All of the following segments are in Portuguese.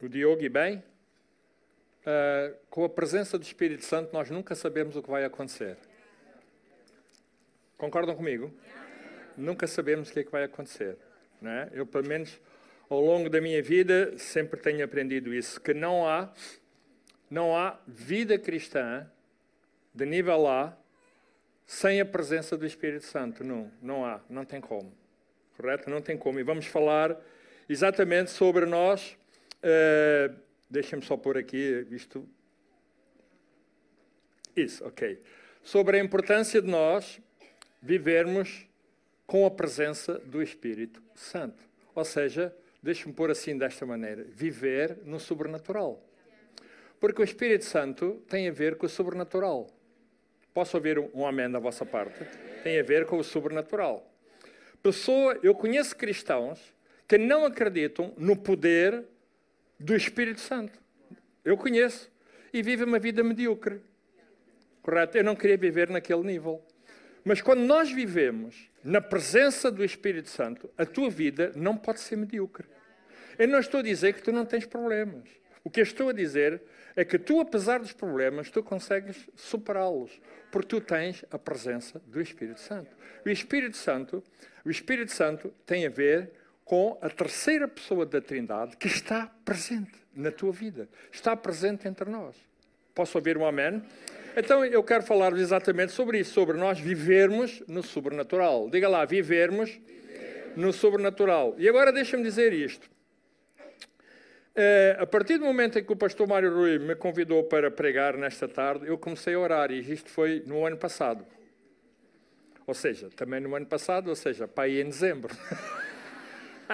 o Diogo e bem, uh, com a presença do Espírito Santo nós nunca sabemos o que vai acontecer. Concordam comigo? Nunca sabemos o que é que vai acontecer. Não é? Eu, pelo menos, ao longo da minha vida, sempre tenho aprendido isso, que não há, não há vida cristã de nível A sem a presença do Espírito Santo. Não, não há, não tem como. Correto? Não tem como. E vamos falar exatamente sobre nós. Uh, Deixem-me só pôr aqui isto. Isso, ok. Sobre a importância de nós vivermos com a presença do Espírito Santo. Ou seja, deixe-me pôr assim desta maneira: viver no sobrenatural. Porque o Espírito Santo tem a ver com o sobrenatural. Posso ouvir um amém da vossa parte? Tem a ver com o sobrenatural. Pessoa, eu conheço cristãos que não acreditam no poder do Espírito Santo. Eu conheço. E vivem uma vida medíocre. Correto? Eu não queria viver naquele nível. Mas quando nós vivemos na presença do Espírito Santo, a tua vida não pode ser medíocre. Eu não estou a dizer que tu não tens problemas. O que eu estou a dizer é que tu, apesar dos problemas, tu consegues superá-los, porque tu tens a presença do Espírito Santo. O Espírito Santo, o Espírito Santo tem a ver com a terceira pessoa da Trindade que está presente na tua vida, está presente entre nós. Posso ouvir um amém? Então eu quero falar exatamente sobre isso, sobre nós vivermos no sobrenatural. Diga lá, vivermos no sobrenatural. E agora deixa-me dizer isto. É, a partir do momento em que o pastor Mário Rui me convidou para pregar nesta tarde, eu comecei a orar e isto foi no ano passado. Ou seja, também no ano passado, ou seja, para aí em dezembro.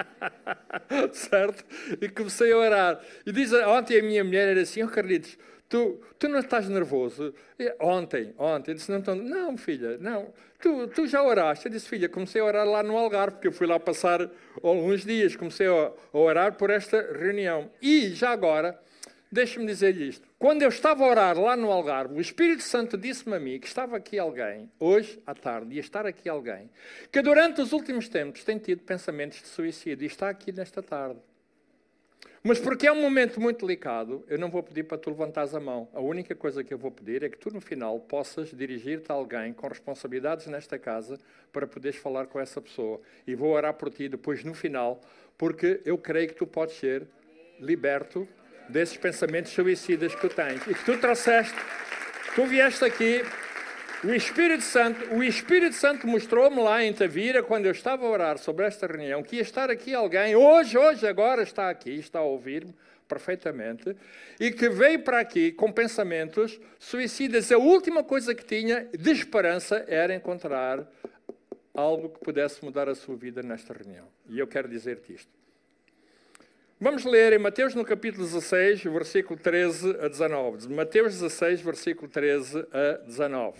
certo? E comecei a orar. E diz, ontem a minha mulher era assim, oh Carlitos, tu, tu não estás nervoso? E, ontem, ontem, eu disse, não, estou, não filha, não, tu, tu já oraste? Eu disse, filha, comecei a orar lá no Algarve, porque eu fui lá passar alguns dias, comecei a, a orar por esta reunião. E já agora, deixa-me dizer isto. Quando eu estava a orar lá no Algarve, o Espírito Santo disse-me a mim que estava aqui alguém, hoje à tarde, ia estar aqui alguém, que durante os últimos tempos tem tido pensamentos de suicídio e está aqui nesta tarde. Mas porque é um momento muito delicado, eu não vou pedir para tu levantares a mão. A única coisa que eu vou pedir é que tu, no final, possas dirigir-te a alguém com responsabilidades nesta casa para poderes falar com essa pessoa. E vou orar por ti depois, no final, porque eu creio que tu podes ser liberto desses pensamentos suicidas que tu tens e que tu trouxeste. Tu vieste aqui, o Espírito Santo, o Espírito Santo mostrou-me lá em Tavira, quando eu estava a orar sobre esta reunião, que ia estar aqui alguém, hoje, hoje, agora está aqui, está a ouvir-me perfeitamente, e que veio para aqui com pensamentos suicidas. A última coisa que tinha de esperança era encontrar algo que pudesse mudar a sua vida nesta reunião. E eu quero dizer-te isto. Vamos ler em Mateus no capítulo 16, versículo 13 a 19. Mateus 16, versículo 13 a 19.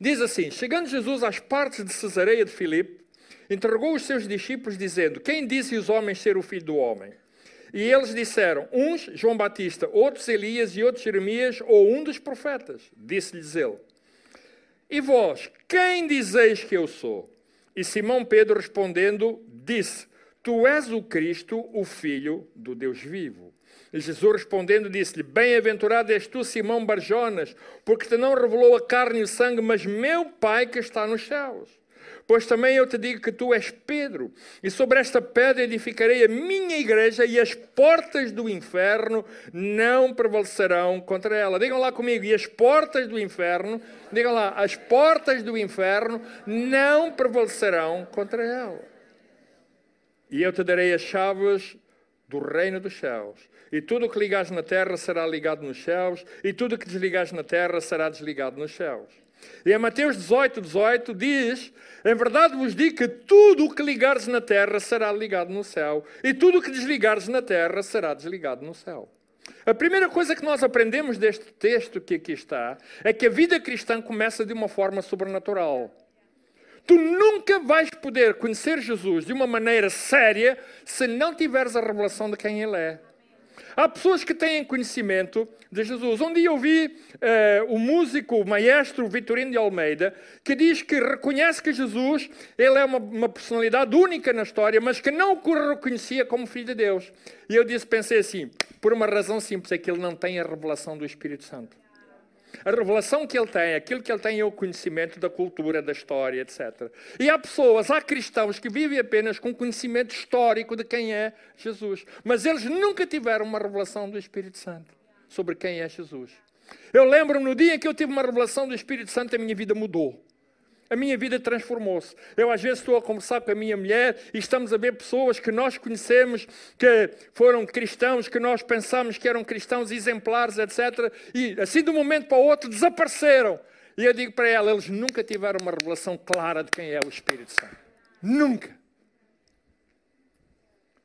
Diz assim: Chegando Jesus às partes de Cesareia de Filipe, interrogou os seus discípulos, dizendo: Quem disse os homens ser o filho do homem? E eles disseram: Uns João Batista, outros Elias e outros Jeremias, ou um dos profetas. Disse-lhes ele: E vós, quem dizeis que eu sou? E Simão Pedro respondendo, disse: Tu és o Cristo, o Filho do Deus vivo. E Jesus respondendo disse-lhe: Bem-aventurado és tu, Simão Barjonas, porque te não revelou a carne e o sangue, mas meu Pai que está nos céus. Pois também eu te digo que tu és Pedro, e sobre esta pedra edificarei a minha igreja, e as portas do inferno não prevalecerão contra ela. Digam lá comigo, e as portas do inferno, digam lá, as portas do inferno não prevalecerão contra ela. E eu te darei as chaves do reino dos céus. e tudo o que ligares na terra será ligado nos céus, e tudo o que desligares na terra será desligado nos céus. E em Mateus 18, 18 diz: Em verdade vos digo que tudo o que ligares na terra será ligado no céu, e tudo o que desligares na terra será desligado no céu. A primeira coisa que nós aprendemos deste texto que aqui está é que a vida cristã começa de uma forma sobrenatural. Tu nunca vais poder conhecer Jesus de uma maneira séria se não tiveres a revelação de quem Ele é. Há pessoas que têm conhecimento de Jesus. Um dia ouvi uh, o músico, o maestro Vitorino de Almeida, que diz que reconhece que Jesus ele é uma, uma personalidade única na história, mas que não o reconhecia como filho de Deus. E eu disse, pensei assim, por uma razão simples, é que ele não tem a revelação do Espírito Santo. A revelação que ele tem, aquilo que ele tem é o conhecimento da cultura, da história, etc. E há pessoas, há cristãos que vivem apenas com conhecimento histórico de quem é Jesus. Mas eles nunca tiveram uma revelação do Espírito Santo sobre quem é Jesus. Eu lembro-me no dia em que eu tive uma revelação do Espírito Santo, a minha vida mudou. A minha vida transformou-se. Eu às vezes estou a conversar com a minha mulher e estamos a ver pessoas que nós conhecemos, que foram cristãos, que nós pensamos que eram cristãos exemplares, etc. E assim de um momento para o outro desapareceram. E eu digo para ela, eles nunca tiveram uma revelação clara de quem é o Espírito Santo. Nunca.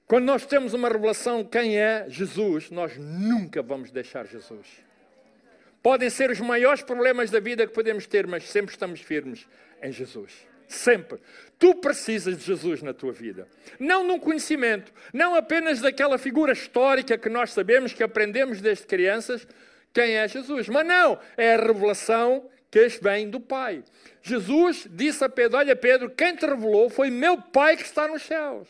Quando nós temos uma revelação de quem é Jesus, nós nunca vamos deixar Jesus. Podem ser os maiores problemas da vida que podemos ter, mas sempre estamos firmes em Jesus. Sempre. Tu precisas de Jesus na tua vida. Não num conhecimento, não apenas daquela figura histórica que nós sabemos, que aprendemos desde crianças, quem é Jesus. Mas não, é a revelação que vem do Pai. Jesus disse a Pedro: Olha, Pedro, quem te revelou foi meu Pai que está nos céus.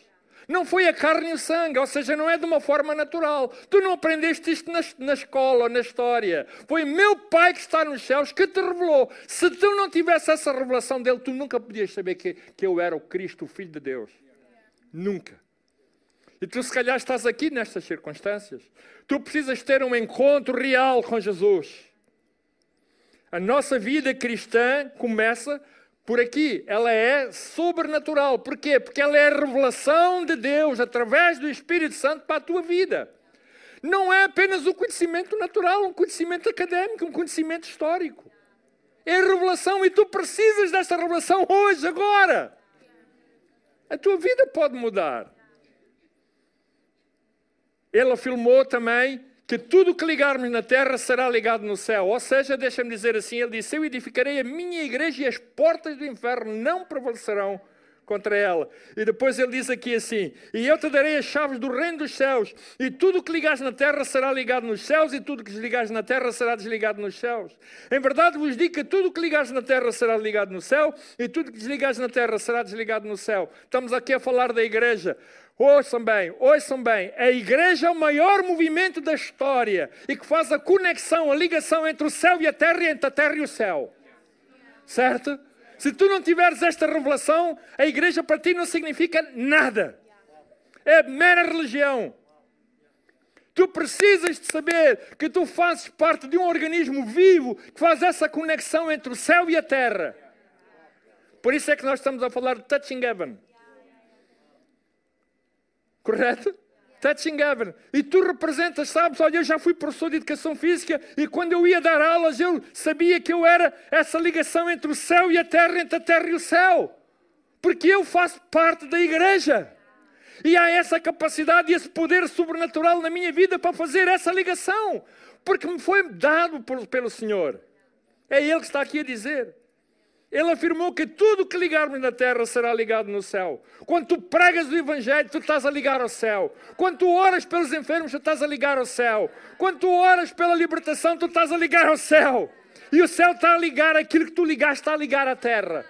Não foi a carne e o sangue, ou seja, não é de uma forma natural. Tu não aprendeste isto na, na escola na história. Foi meu Pai que está nos céus que te revelou. Se tu não tivesse essa revelação dele, tu nunca podias saber que, que eu era o Cristo, o Filho de Deus. Nunca. E tu, se calhar, estás aqui nestas circunstâncias. Tu precisas ter um encontro real com Jesus. A nossa vida cristã começa por aqui, ela é sobrenatural. Porquê? Porque ela é a revelação de Deus através do Espírito Santo para a tua vida. Não é apenas um conhecimento natural, um conhecimento académico, um conhecimento histórico. É a revelação e tu precisas dessa revelação hoje, agora. A tua vida pode mudar. Ele afirmou também que tudo que ligarmos na terra será ligado no céu. Ou seja, deixa-me dizer assim: Ele disse: Eu edificarei a minha igreja e as portas do inferno não prevalecerão contra ela. E depois ele diz aqui assim: E eu te darei as chaves do reino dos céus, e tudo o que ligares na terra será ligado nos céus, e tudo o que desligares na terra será desligado nos céus. Em verdade vos digo que tudo o que ligares na terra será ligado no céu, e tudo o que desligares na terra será desligado no céu. Estamos aqui a falar da igreja. Ouçam bem, ouçam bem. A igreja é o maior movimento da história e que faz a conexão, a ligação entre o céu e a terra e entre a terra e o céu. Certo? Se tu não tiveres esta revelação, a igreja para ti não significa nada. É mera religião. Tu precisas de saber que tu fazes parte de um organismo vivo que faz essa conexão entre o céu e a terra. Por isso é que nós estamos a falar de touching heaven. Correto? Touching heaven. E tu representas, sabes? Olha, eu já fui professor de educação física e quando eu ia dar aulas eu sabia que eu era essa ligação entre o céu e a terra, entre a terra e o céu. Porque eu faço parte da igreja. E há essa capacidade e esse poder sobrenatural na minha vida para fazer essa ligação. Porque me foi dado pelo Senhor. É Ele que está aqui a dizer. Ele afirmou que tudo que ligarmos na terra será ligado no céu. Quando tu pregas o Evangelho, tu estás a ligar ao céu. Quando tu oras pelos enfermos, tu estás a ligar ao céu. Quando tu oras pela libertação, tu estás a ligar ao céu. E o céu está a ligar aquilo que tu ligaste, está a ligar à terra.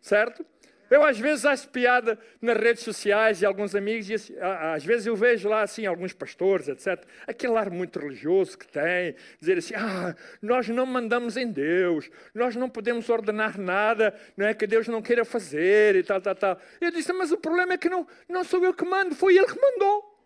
Certo? Eu às vezes acho piada nas redes sociais e alguns amigos, e assim, às vezes eu vejo lá assim alguns pastores, etc. Aquele ar muito religioso que tem, dizer assim: ah, nós não mandamos em Deus, nós não podemos ordenar nada, não é que Deus não queira fazer e tal, tal, tal. Eu disse: mas o problema é que não, não sou eu que mando, foi Ele que mandou.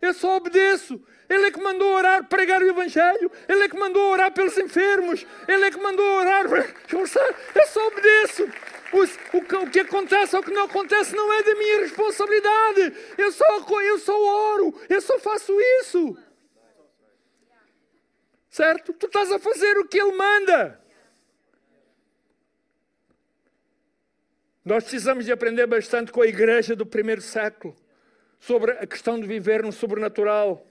Eu só obedeço. Ele é que mandou orar, pregar o Evangelho. Ele é que mandou orar pelos enfermos. Ele é que mandou orar. Eu só obedeço. O, o, que acontece ou o que não acontece não é da minha responsabilidade. Eu só, eu só oro, eu só faço isso. Certo? Tu estás a fazer o que Ele manda. Nós precisamos de aprender bastante com a igreja do primeiro século sobre a questão de viver no sobrenatural.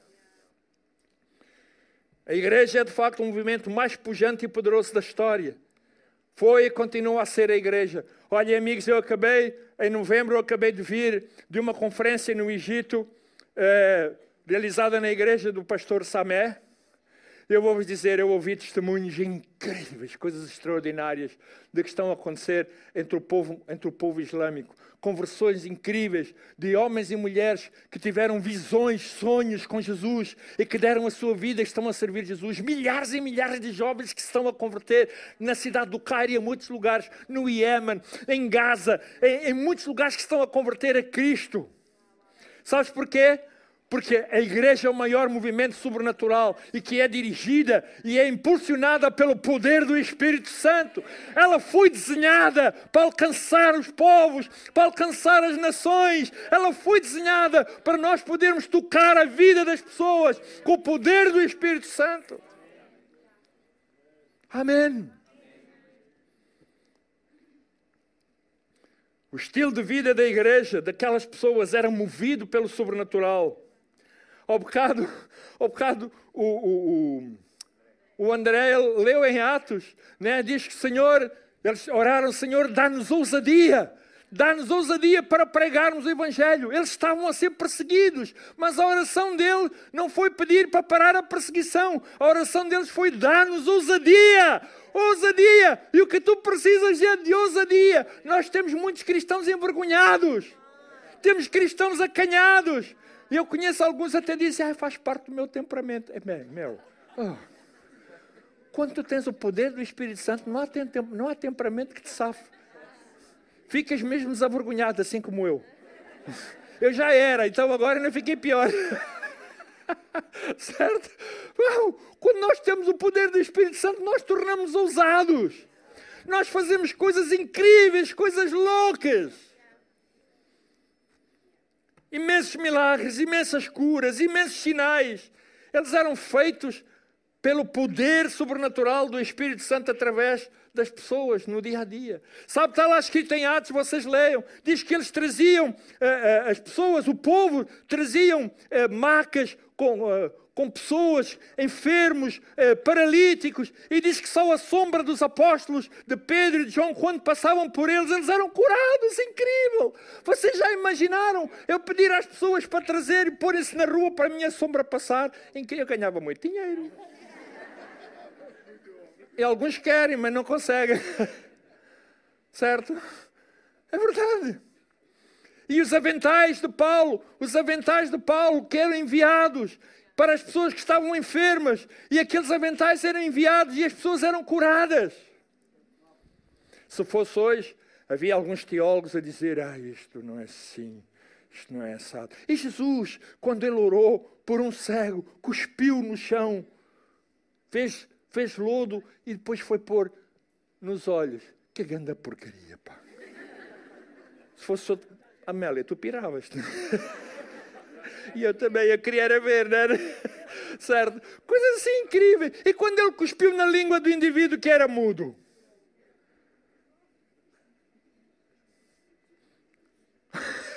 A igreja é de facto o movimento mais pujante e poderoso da história. Foi e continua a ser a igreja. Olha, amigos, eu acabei, em novembro, eu acabei de vir de uma conferência no Egito, eh, realizada na igreja do pastor Samé. Eu vou-vos dizer, eu ouvi testemunhos incríveis, coisas extraordinárias de que estão a acontecer entre o povo, entre o povo islâmico. Conversões incríveis de homens e mulheres que tiveram visões, sonhos com Jesus e que deram a sua vida e estão a servir Jesus. Milhares e milhares de jovens que estão a converter na cidade do Cairo e em muitos lugares, no Iémen, em Gaza, em, em muitos lugares que estão a converter a Cristo. Sabes porquê? Porque a igreja é o maior movimento sobrenatural e que é dirigida e é impulsionada pelo poder do Espírito Santo. Ela foi desenhada para alcançar os povos, para alcançar as nações. Ela foi desenhada para nós podermos tocar a vida das pessoas com o poder do Espírito Santo. Amém. O estilo de vida da igreja, daquelas pessoas, era movido pelo sobrenatural. Ao bocado, ao bocado o, o, o, André leu em Atos, né? diz que Senhor, eles oraram, Senhor, dá-nos ousadia, dá-nos ousadia para pregarmos o Evangelho. Eles estavam a ser perseguidos, mas a oração dele não foi pedir para parar a perseguição, a oração deles foi dar-nos ousadia. Ousadia! E o que tu precisas é de ousadia. Nós temos muitos cristãos envergonhados, temos cristãos acanhados, e eu conheço alguns até dizem, ah, faz parte do meu temperamento. É, meu, oh. quando tu tens o poder do Espírito Santo, não há, tem, não há temperamento que te safe. Ficas mesmo desavergonhado, assim como eu. Eu já era, então agora ainda fiquei pior. certo? Quando nós temos o poder do Espírito Santo, nós tornamos ousados. Nós fazemos coisas incríveis, coisas loucas imensos milagres, imensas curas, imensos sinais. Eles eram feitos pelo poder sobrenatural do Espírito Santo através das pessoas no dia a dia. Sabe, está lá escrito em Atos, vocês leiam, diz que eles traziam, uh, uh, as pessoas, o povo, traziam uh, macas com, com pessoas, enfermos, eh, paralíticos, e diz que só a sombra dos apóstolos de Pedro e de João, quando passavam por eles, eles eram curados. Incrível! Vocês já imaginaram eu pedir às pessoas para trazer e porem-se na rua para a minha sombra passar, em que eu ganhava muito dinheiro. E alguns querem, mas não conseguem. certo? É verdade. E os aventais de Paulo, os aventais de Paulo que eram enviados para as pessoas que estavam enfermas, e aqueles aventais eram enviados e as pessoas eram curadas. Se fosse hoje, havia alguns teólogos a dizer: Ah, isto não é assim, isto não é assado. E Jesus, quando ele orou por um cego, cuspiu no chão, fez, fez lodo e depois foi pôr nos olhos. Que grande porcaria, pá. Se fosse outro... Amélia, tu piravas. E eu também, eu queria era ver, não era? Certo? Coisas assim incríveis. E quando ele cuspiu na língua do indivíduo que era mudo?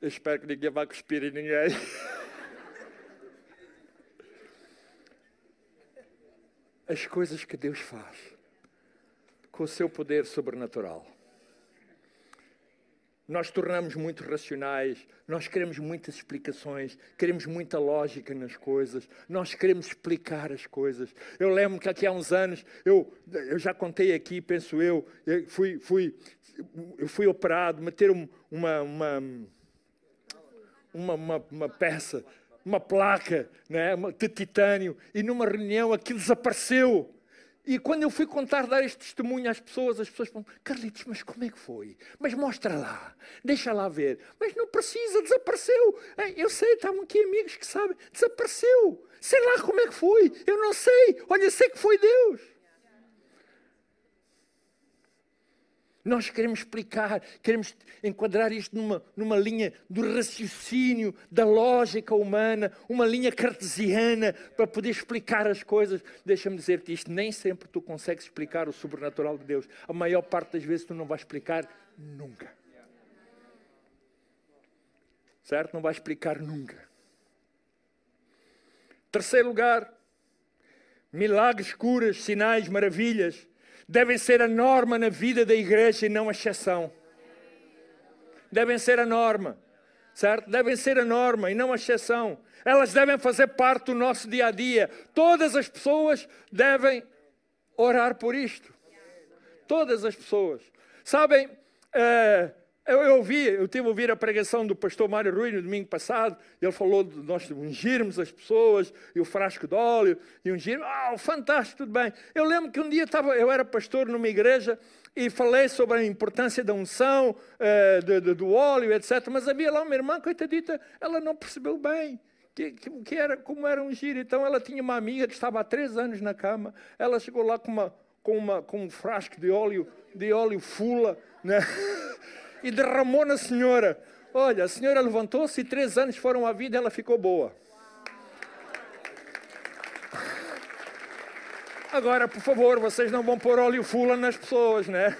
Eu espero que ninguém vá cuspir em ninguém. As coisas que Deus faz com o seu poder sobrenatural nós tornamos muito racionais, nós queremos muitas explicações, queremos muita lógica nas coisas, nós queremos explicar as coisas. Eu lembro que aqui há uns anos, eu, eu já contei aqui, penso eu, eu fui, fui, eu fui operado, meter uma, uma, uma, uma, uma peça, uma placa né, de titânio, e numa reunião aquilo desapareceu. E quando eu fui contar, dar este testemunho às pessoas, as pessoas falam: Carlitos, mas como é que foi? Mas mostra lá, deixa lá ver. Mas não precisa, desapareceu. Eu sei, estavam aqui amigos que sabem, desapareceu. Sei lá como é que foi, eu não sei. Olha, sei que foi Deus. Nós queremos explicar, queremos enquadrar isto numa, numa linha do raciocínio, da lógica humana, uma linha cartesiana para poder explicar as coisas. Deixa-me dizer-te isto: nem sempre tu consegues explicar o sobrenatural de Deus. A maior parte das vezes tu não vais explicar nunca. Certo? Não vais explicar nunca. Terceiro lugar, milagres, curas, sinais, maravilhas devem ser a norma na vida da igreja e não a exceção. Devem ser a norma, certo? Devem ser a norma e não a exceção. Elas devem fazer parte do nosso dia a dia. Todas as pessoas devem orar por isto. Todas as pessoas. Sabem, uh, eu, eu ouvi, eu tive a ouvir a pregação do pastor Mário Rui no domingo passado, ele falou de nós ungirmos as pessoas, e o frasco de óleo, e ungir, oh, fantástico, tudo bem. Eu lembro que um dia estava, eu era pastor numa igreja, e falei sobre a importância da unção, uh, de, de, do óleo, etc. Mas havia lá uma irmã, coitadita, ela não percebeu bem que, que, que era, como era ungir. Então ela tinha uma amiga que estava há três anos na cama, ela chegou lá com, uma, com, uma, com um frasco de óleo, de óleo fula, né? e derramou na senhora. Olha, a senhora levantou-se e três anos foram a vida e ela ficou boa. Agora, por favor, vocês não vão pôr óleo fula nas pessoas, né?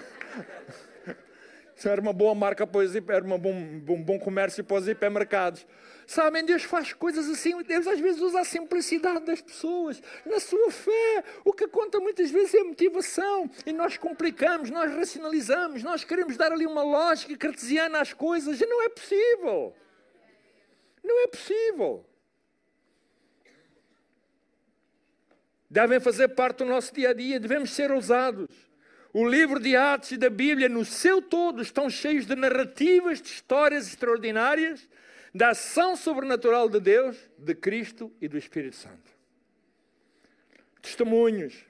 Era uma boa marca para os era um bom, bom, bom comércio para os hipermercados. Sabem, Deus faz coisas assim, Deus às vezes usa a simplicidade das pessoas, na sua fé. O que conta muitas vezes é a motivação. E nós complicamos, nós racionalizamos, nós queremos dar ali uma lógica cartesiana às coisas. E não é possível. Não é possível. Devem fazer parte do nosso dia a dia, devemos ser ousados. O livro de Atos e da Bíblia, no seu todo, estão cheios de narrativas, de histórias extraordinárias da ação sobrenatural de Deus, de Cristo e do Espírito Santo. Testemunhos,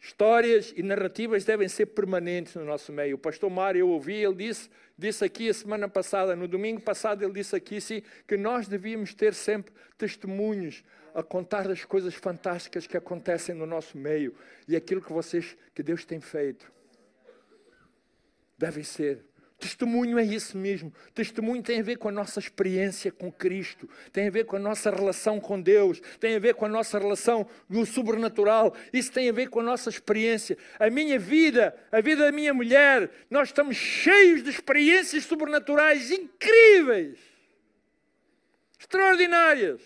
histórias e narrativas devem ser permanentes no nosso meio. O pastor Mário, eu ouvi, ele disse, disse aqui a semana passada, no domingo passado, ele disse aqui sim, que nós devíamos ter sempre testemunhos a contar das coisas fantásticas que acontecem no nosso meio e aquilo que vocês, que Deus tem feito. Devem ser Testemunho é isso mesmo. Testemunho tem a ver com a nossa experiência com Cristo, tem a ver com a nossa relação com Deus, tem a ver com a nossa relação no sobrenatural. Isso tem a ver com a nossa experiência. A minha vida, a vida da minha mulher, nós estamos cheios de experiências sobrenaturais incríveis, extraordinárias,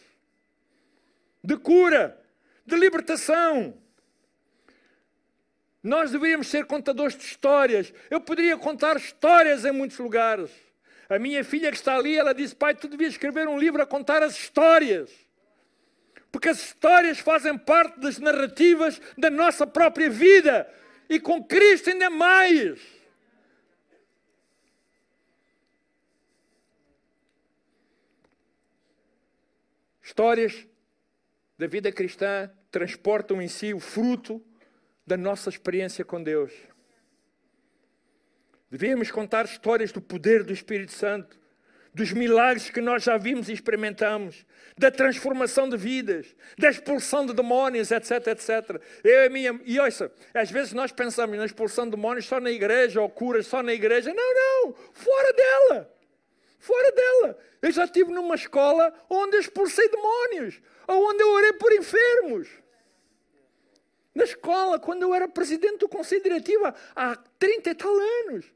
de cura, de libertação. Nós deveríamos ser contadores de histórias. Eu poderia contar histórias em muitos lugares. A minha filha que está ali, ela disse: Pai, tu devias escrever um livro a contar as histórias. Porque as histórias fazem parte das narrativas da nossa própria vida. E com Cristo ainda mais. Histórias da vida cristã transportam em si o fruto da nossa experiência com Deus. Devemos contar histórias do poder do Espírito Santo, dos milagres que nós já vimos e experimentamos, da transformação de vidas, da expulsão de demónios, etc, etc. Eu, a minha, e ouça, às vezes nós pensamos na expulsão de demónios só na igreja, ou curas só na igreja. Não, não, fora dela. Fora dela. Eu já estive numa escola onde eu expulsei demónios, ou onde eu orei por enfermos. Na escola, quando eu era presidente do conselho diretivo, há 30 e tal anos.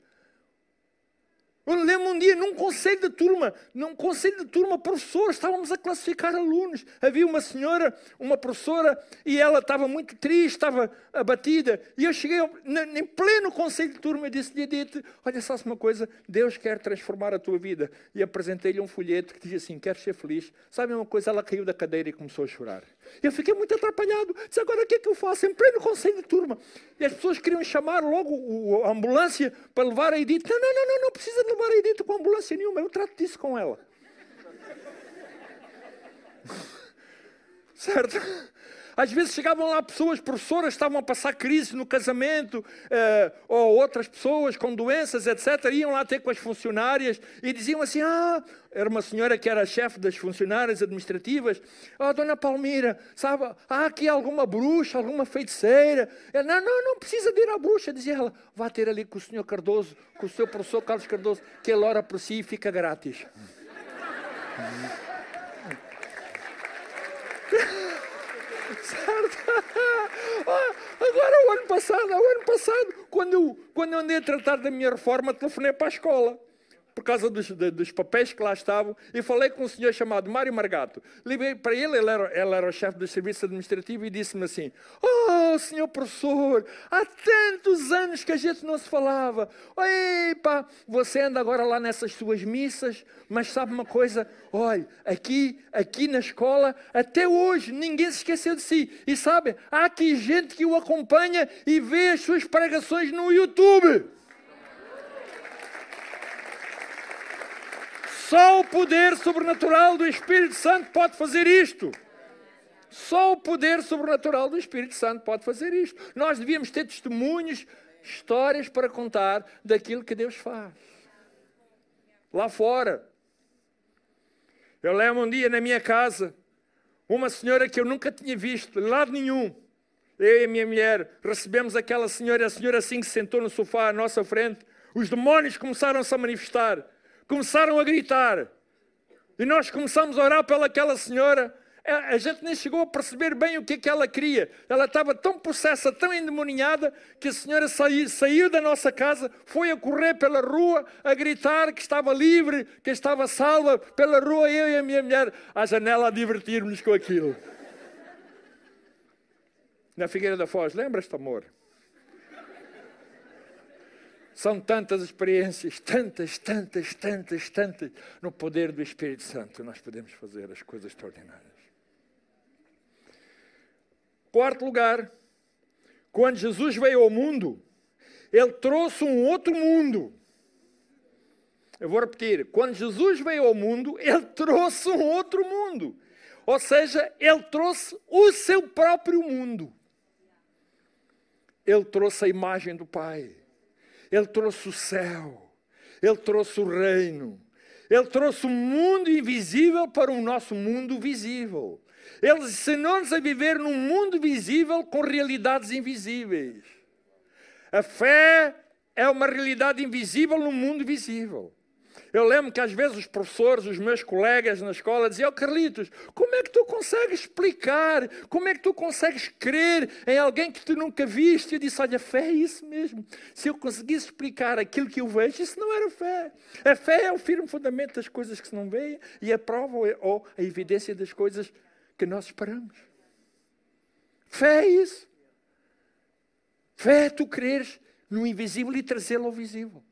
Eu lembro um dia num conselho de turma, num conselho de turma, professores, estávamos a classificar alunos. Havia uma senhora, uma professora, e ela estava muito triste, estava abatida. E eu cheguei em pleno conselho de turma e disse-lhe, olha só uma coisa, Deus quer transformar a tua vida. E apresentei-lhe um folheto que dizia assim, queres ser feliz? Sabe uma coisa? Ela caiu da cadeira e começou a chorar. Eu fiquei muito atrapalhado. Disse, agora o que é que eu faço? Em pleno conselho de turma. E as pessoas queriam chamar logo a ambulância para levar a Edith. Não, não, não, não, não precisa de levar a Edith com ambulância nenhuma. Eu trato disso com ela. certo? Às vezes chegavam lá pessoas, professoras, estavam a passar crise no casamento, eh, ou outras pessoas com doenças, etc. Iam lá ter com as funcionárias e diziam assim: Ah, era uma senhora que era chefe das funcionárias administrativas. Oh, dona Palmira, sabe, há aqui alguma bruxa, alguma feiticeira? Ela, não, não, não precisa de ir à bruxa, dizia ela. Vá ter ali com o senhor Cardoso, com o seu professor Carlos Cardoso, que ele ora por si e fica grátis. certo? Ah, agora, o ano passado, o ano passado, quando eu, quando eu andei a tratar da minha reforma, telefonei para a escola por causa dos, dos, papéis que lá estavam, e falei com um senhor chamado Mário Margato. Liguei para ele, ele era, ele era o chefe do serviço administrativo, e disse-me assim: Oh, senhor professor, há tantos anos que a gente não se falava. Epa, você anda agora lá nessas suas missas, mas sabe uma coisa? Olha, aqui, aqui na escola, até hoje, ninguém se esqueceu de si. E sabe, há aqui gente que o acompanha e vê as suas pregações no YouTube. Só o poder sobrenatural do Espírito Santo pode fazer isto. Só o poder sobrenatural do Espírito Santo pode fazer isto. Nós devíamos ter testemunhos, histórias para contar daquilo que Deus faz. Lá fora. Eu lembro um dia na minha casa, uma senhora que eu nunca tinha visto, de lado nenhum. Eu e a minha mulher recebemos aquela senhora, a senhora assim que se sentou no sofá à nossa frente, os demónios começaram -se a manifestar começaram a gritar. E nós começamos a orar pelaquela senhora. É, a gente nem chegou a perceber bem o que, é que ela queria. Ela estava tão possessa, tão endemoniada, que a senhora saiu, saiu da nossa casa, foi a correr pela rua, a gritar que estava livre, que estava salva pela rua, eu e a minha mulher à janela a divertir-nos com aquilo. Na Figueira da Foz, lembras-te, amor? São tantas experiências, tantas, tantas, tantas, tantas. No poder do Espírito Santo nós podemos fazer as coisas extraordinárias. Quarto lugar, quando Jesus veio ao mundo, ele trouxe um outro mundo. Eu vou repetir: quando Jesus veio ao mundo, ele trouxe um outro mundo. Ou seja, ele trouxe o seu próprio mundo. Ele trouxe a imagem do Pai. Ele trouxe o céu, Ele trouxe o reino, Ele trouxe o mundo invisível para o nosso mundo visível. Ele ensinou-nos a viver num mundo visível com realidades invisíveis. A fé é uma realidade invisível no mundo visível. Eu lembro que às vezes os professores, os meus colegas na escola diziam: oh, Carlitos, como é que tu consegues explicar? Como é que tu consegues crer em alguém que tu nunca viste? Eu disse: Olha, fé é isso mesmo. Se eu conseguisse explicar aquilo que eu vejo, isso não era fé. A fé é o firme fundamento das coisas que se não veem e a prova ou a evidência das coisas que nós esperamos. Fé é isso. Fé é tu creres no invisível e trazê-lo ao visível.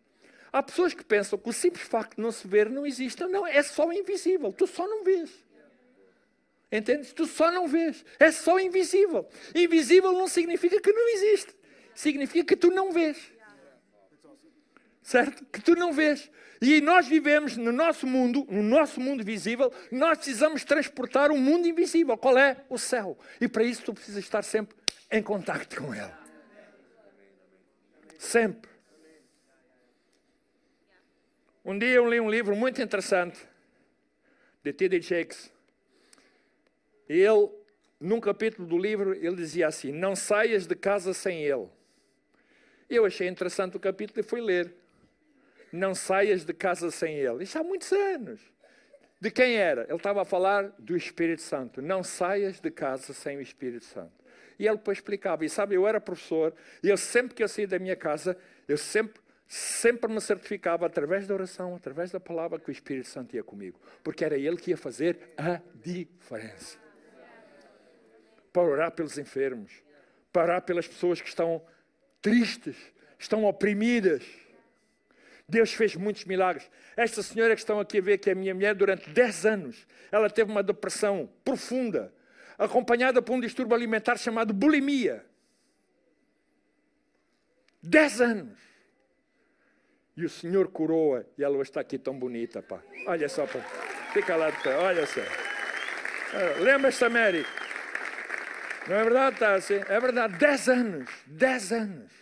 Há pessoas que pensam que o simples facto de não se ver não existe. Não, é só invisível. Tu só não vês. Entendes? Tu só não vês. É só invisível. Invisível não significa que não existe. Significa que tu não vês. Certo? Que tu não vês. E nós vivemos no nosso mundo, no nosso mundo visível, nós precisamos transportar um mundo invisível. Qual é? O céu. E para isso tu precisas estar sempre em contato com ele. Sempre. Um dia eu li um livro muito interessante de T.D. Jakes. E ele, num capítulo do livro, ele dizia assim: Não saias de casa sem ele. Eu achei interessante o capítulo e fui ler. Não saias de casa sem ele. Isso há muitos anos. De quem era? Ele estava a falar do Espírito Santo. Não saias de casa sem o Espírito Santo. E ele depois explicava. E sabe, eu era professor e eu sempre que eu saía da minha casa, eu sempre sempre me certificava através da oração, através da palavra, que o Espírito Santo ia comigo, porque era Ele que ia fazer a diferença. Para orar pelos enfermos, para orar pelas pessoas que estão tristes, estão oprimidas. Deus fez muitos milagres. Esta senhora que estão aqui a ver, que é a minha mulher, durante 10 anos, ela teve uma depressão profunda, acompanhada por um distúrbio alimentar chamado bulimia. 10 anos. E o Senhor curou-a e ela está aqui tão bonita, pá. Olha só, pá. Fica lá de pé, olha só. Ah, lembra-se, Mary? Não é verdade? Está assim? É verdade. Dez anos. Dez anos.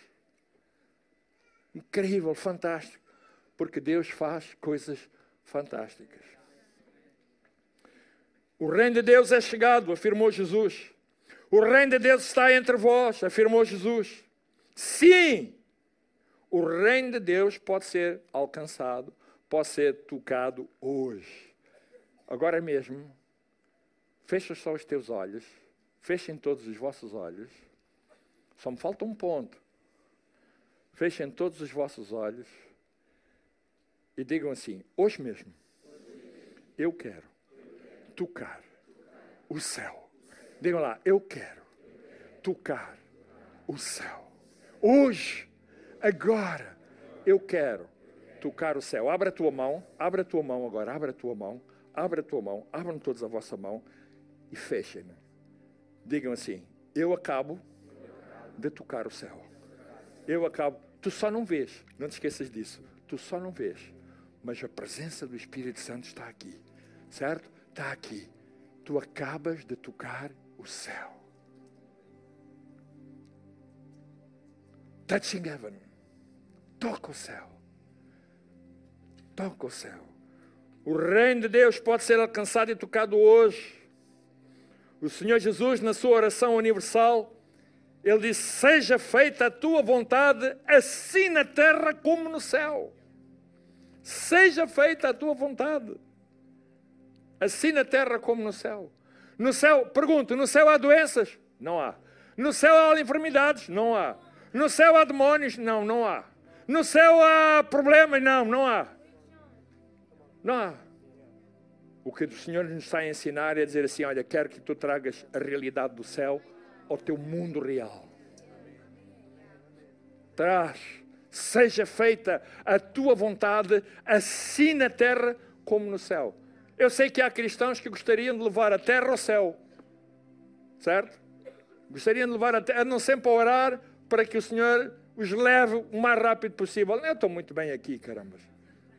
Incrível, fantástico. Porque Deus faz coisas fantásticas. O reino de Deus é chegado, afirmou Jesus. O reino de Deus está entre vós, afirmou Jesus. Sim, o reino de Deus pode ser alcançado, pode ser tocado hoje. Agora mesmo, fecha só os teus olhos, fechem todos os vossos olhos. Só me falta um ponto. Fechem todos os vossos olhos e digam assim: hoje mesmo, eu quero tocar o céu. Digam lá, eu quero tocar o céu. Hoje, agora, eu quero tocar o céu. Abra a tua mão, abra a tua mão agora, abra a tua mão, abra a tua mão, abram todos a vossa mão e fechem. Digam assim: eu acabo de tocar o céu. Eu acabo. Tu só não vês, não te esqueças disso. Tu só não vês, mas a presença do Espírito Santo está aqui, certo? Está aqui. Tu acabas de tocar o céu. Touching heaven. Toca o céu. Toca o céu. O reino de Deus pode ser alcançado e tocado hoje. O Senhor Jesus, na sua oração universal, ele disse: Seja feita a tua vontade, assim na terra como no céu. Seja feita a tua vontade, assim na terra como no céu. No céu, pergunto, no céu há doenças? Não há. No céu há enfermidades? Não há. No céu há demónios? Não, não há. No céu há problemas? Não, não há. Não há. O que o Senhor nos está a ensinar é dizer assim: olha, quero que tu tragas a realidade do céu ao teu mundo real. Traz, seja feita a tua vontade, assim na terra como no céu. Eu sei que há cristãos que gostariam de levar a terra ao céu, certo? Gostariam de levar a terra, não sempre a orar para que o Senhor os leve o mais rápido possível. Eu estou muito bem aqui, caramba.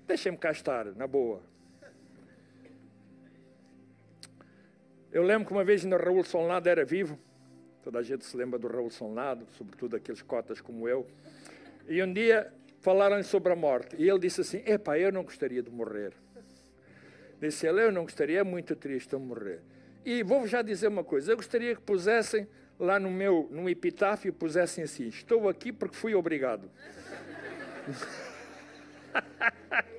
Deixem-me cá estar, na boa. Eu lembro que uma vez no Raul Solnado era vivo. Toda a gente se lembra do Raul Solnado, sobretudo aqueles cotas como eu. E um dia falaram sobre a morte. E ele disse assim: Epá, eu não gostaria de morrer. Disse ele: Eu não gostaria, é muito triste eu morrer. E vou já dizer uma coisa: eu gostaria que pusessem lá no meu no epitáfio, pusessem assim: Estou aqui porque fui obrigado.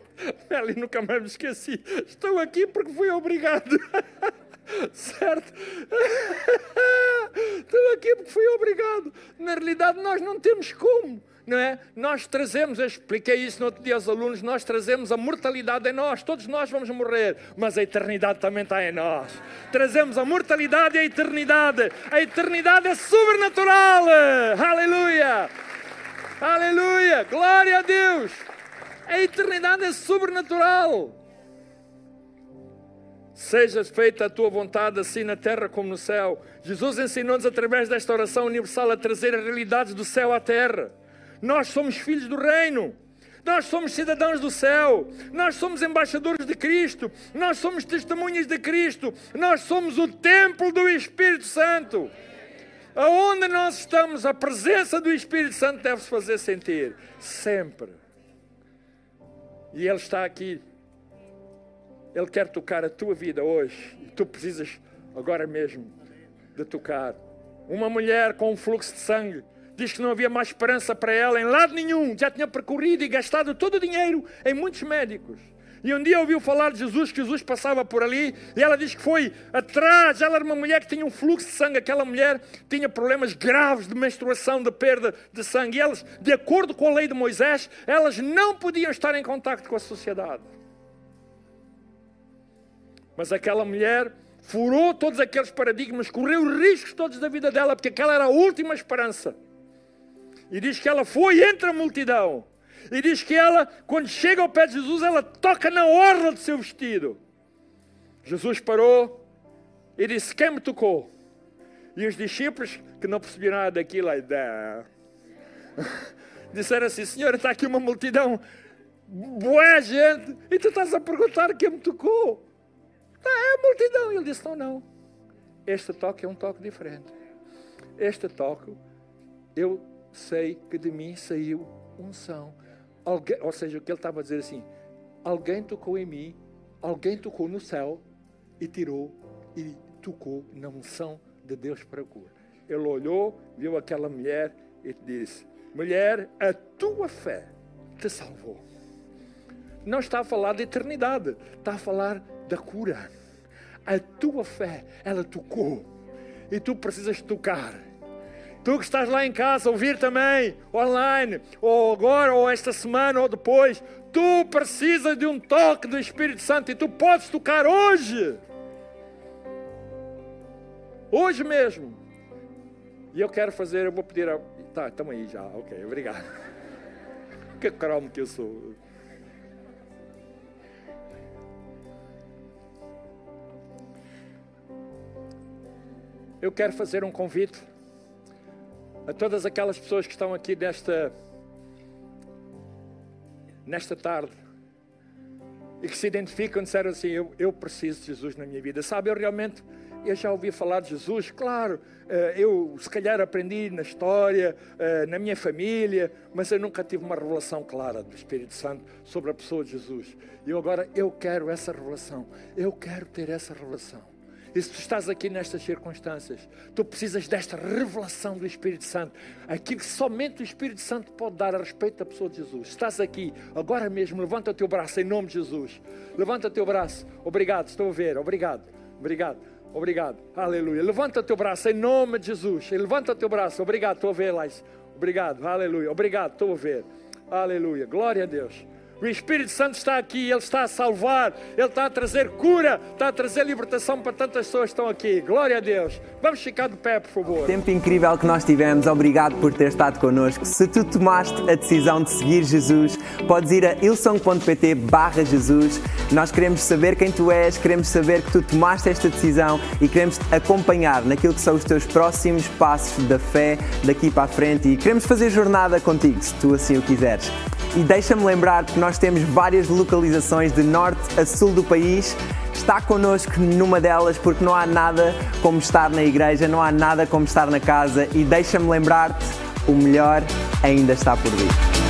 Ali nunca mais me esqueci. Estou aqui porque fui obrigado. certo? Estou aqui porque fui obrigado. Na realidade, nós não temos como não é? Nós trazemos, eu expliquei isso no outro dia aos alunos, nós trazemos a mortalidade em nós, todos nós vamos morrer, mas a eternidade também está em nós. Trazemos a mortalidade e a eternidade. A eternidade é sobrenatural. Aleluia! Aleluia! Glória a Deus! A eternidade é sobrenatural. Seja feita a tua vontade, assim na terra como no céu. Jesus ensinou-nos através desta oração universal a trazer as realidades do céu à terra. Nós somos filhos do reino. Nós somos cidadãos do céu, nós somos embaixadores de Cristo, nós somos testemunhas de Cristo, nós somos o templo do Espírito Santo. Aonde nós estamos, a presença do Espírito Santo deve-se fazer sentir, sempre. E Ele está aqui, Ele quer tocar a tua vida hoje, e tu precisas agora mesmo de tocar. Uma mulher com um fluxo de sangue diz que não havia mais esperança para ela em lado nenhum, já tinha percorrido e gastado todo o dinheiro em muitos médicos. E um dia ouviu falar de Jesus, que Jesus passava por ali, e ela diz que foi atrás. Ela era uma mulher que tinha um fluxo de sangue. Aquela mulher tinha problemas graves de menstruação, de perda de sangue. E elas, de acordo com a lei de Moisés, elas não podiam estar em contato com a sociedade. Mas aquela mulher furou todos aqueles paradigmas, correu riscos todos da vida dela, porque aquela era a última esperança. E diz que ela foi entre a multidão. E diz que ela, quando chega ao pé de Jesus, ela toca na orla do seu vestido. Jesus parou e disse: Quem me tocou? E os discípulos, que não perceberam nada daquilo, aí, disseram assim: Senhor, está aqui uma multidão, boa gente, e tu estás a perguntar quem me tocou? Ah, é a multidão. E ele disse: Não, não. Este toque é um toque diferente. Este toque, eu sei que de mim saiu unção. Alguém, ou seja, o que ele estava a dizer assim: alguém tocou em mim, alguém tocou no céu e tirou e tocou na unção de Deus para a cura. Ele olhou, viu aquela mulher e disse: Mulher, a tua fé te salvou. Não está a falar de eternidade, está a falar da cura. A tua fé, ela tocou. E tu precisas tocar. Tu que estás lá em casa, ouvir também, online, ou agora, ou esta semana, ou depois, tu precisas de um toque do Espírito Santo e tu podes tocar hoje. Hoje mesmo. E eu quero fazer, eu vou pedir a. Tá, estamos aí já, ok, obrigado. Que cromo que eu sou. Eu quero fazer um convite a todas aquelas pessoas que estão aqui nesta, nesta tarde e que se identificam e disseram assim: eu, eu preciso de Jesus na minha vida. Sabe, eu realmente eu já ouvi falar de Jesus, claro, eh, eu se calhar aprendi na história, eh, na minha família, mas eu nunca tive uma revelação clara do Espírito Santo sobre a pessoa de Jesus. E agora eu quero essa revelação, eu quero ter essa revelação. Se tu estás aqui nestas circunstâncias, tu precisas desta revelação do Espírito Santo, aquilo que somente o Espírito Santo pode dar a respeito da pessoa de Jesus. Estás aqui, agora mesmo, levanta o teu braço em nome de Jesus. Levanta o teu braço. Obrigado, estou a ver. Obrigado. Obrigado. Obrigado. Aleluia. Levanta o teu braço em nome de Jesus. Levanta o teu braço. Obrigado, estou a ver, Lais. Obrigado. Aleluia. Obrigado, estou a ver. Aleluia. Glória a Deus. O Espírito Santo está aqui, Ele está a salvar, Ele está a trazer cura, está a trazer libertação para tantas pessoas que estão aqui. Glória a Deus. Vamos ficar de pé, por favor. Tempo incrível que nós tivemos, obrigado por ter estado connosco. Se tu tomaste a decisão de seguir Jesus, podes ir a ilson.pt barra Jesus. Nós queremos saber quem tu és, queremos saber que tu tomaste esta decisão e queremos te acompanhar naquilo que são os teus próximos passos da fé daqui para a frente e queremos fazer jornada contigo, se tu assim o quiseres. E deixa-me lembrar que nós temos várias localizações de norte a sul do país. Está connosco numa delas porque não há nada como estar na igreja, não há nada como estar na casa. E deixa-me lembrar-te: o melhor ainda está por vir.